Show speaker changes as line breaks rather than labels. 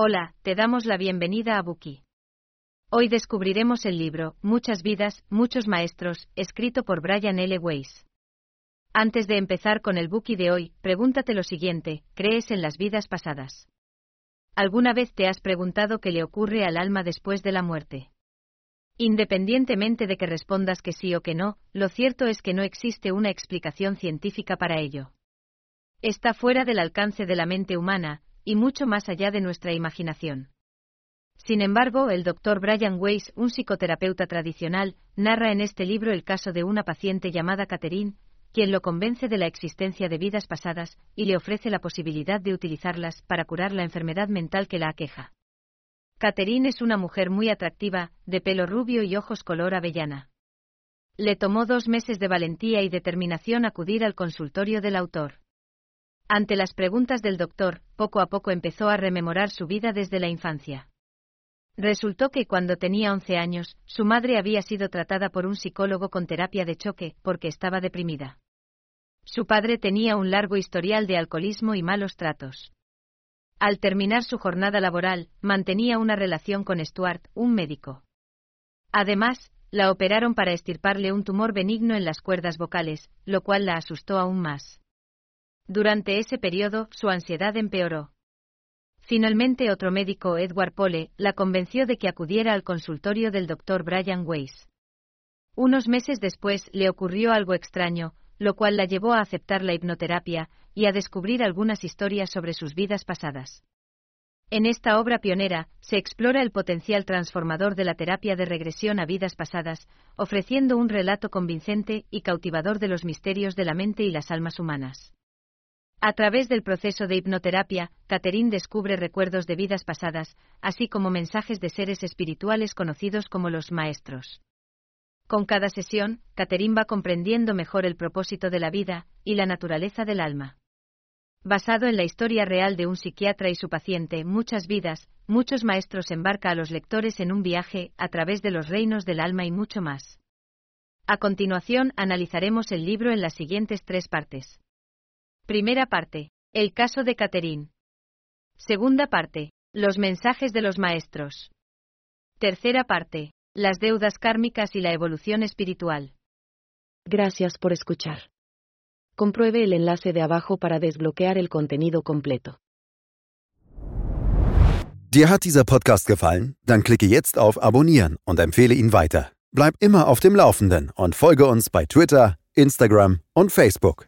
Hola, te damos la bienvenida a Buki. Hoy descubriremos el libro Muchas vidas, muchos maestros, escrito por Brian L. Weiss. Antes de empezar con el Buki de hoy, pregúntate lo siguiente, ¿crees en las vidas pasadas? ¿Alguna vez te has preguntado qué le ocurre al alma después de la muerte? Independientemente de que respondas que sí o que no, lo cierto es que no existe una explicación científica para ello. Está fuera del alcance de la mente humana, y mucho más allá de nuestra imaginación. Sin embargo, el doctor Brian Weiss, un psicoterapeuta tradicional, narra en este libro el caso de una paciente llamada Catherine, quien lo convence de la existencia de vidas pasadas y le ofrece la posibilidad de utilizarlas para curar la enfermedad mental que la aqueja. Catherine es una mujer muy atractiva, de pelo rubio y ojos color avellana. Le tomó dos meses de valentía y determinación acudir al consultorio del autor. Ante las preguntas del doctor, poco a poco empezó a rememorar su vida desde la infancia. Resultó que cuando tenía 11 años, su madre había sido tratada por un psicólogo con terapia de choque porque estaba deprimida. Su padre tenía un largo historial de alcoholismo y malos tratos. Al terminar su jornada laboral, mantenía una relación con Stuart, un médico. Además, la operaron para estirparle un tumor benigno en las cuerdas vocales, lo cual la asustó aún más. Durante ese periodo, su ansiedad empeoró. Finalmente, otro médico, Edward Pole, la convenció de que acudiera al consultorio del doctor Brian Weiss. Unos meses después le ocurrió algo extraño, lo cual la llevó a aceptar la hipnoterapia y a descubrir algunas historias sobre sus vidas pasadas. En esta obra pionera, se explora el potencial transformador de la terapia de regresión a vidas pasadas, ofreciendo un relato convincente y cautivador de los misterios de la mente y las almas humanas. A través del proceso de hipnoterapia, Catherine descubre recuerdos de vidas pasadas, así como mensajes de seres espirituales conocidos como los maestros. Con cada sesión, Catherine va comprendiendo mejor el propósito de la vida y la naturaleza del alma. Basado en la historia real de un psiquiatra y su paciente, Muchas vidas, muchos maestros embarca a los lectores en un viaje a través de los reinos del alma y mucho más. A continuación, analizaremos el libro en las siguientes tres partes. Primera parte. El caso de Catherine. Segunda parte. Los mensajes de los maestros. Tercera parte. Las deudas kármicas y la evolución espiritual.
Gracias por escuchar. Compruebe el enlace de abajo para desbloquear el contenido completo.
Dir hat dieser Podcast gefallen? Dann klicke jetzt auf Abonnieren und empfehle ihn weiter. Bleib immer auf dem Laufenden und folge uns bei Twitter, Instagram und Facebook.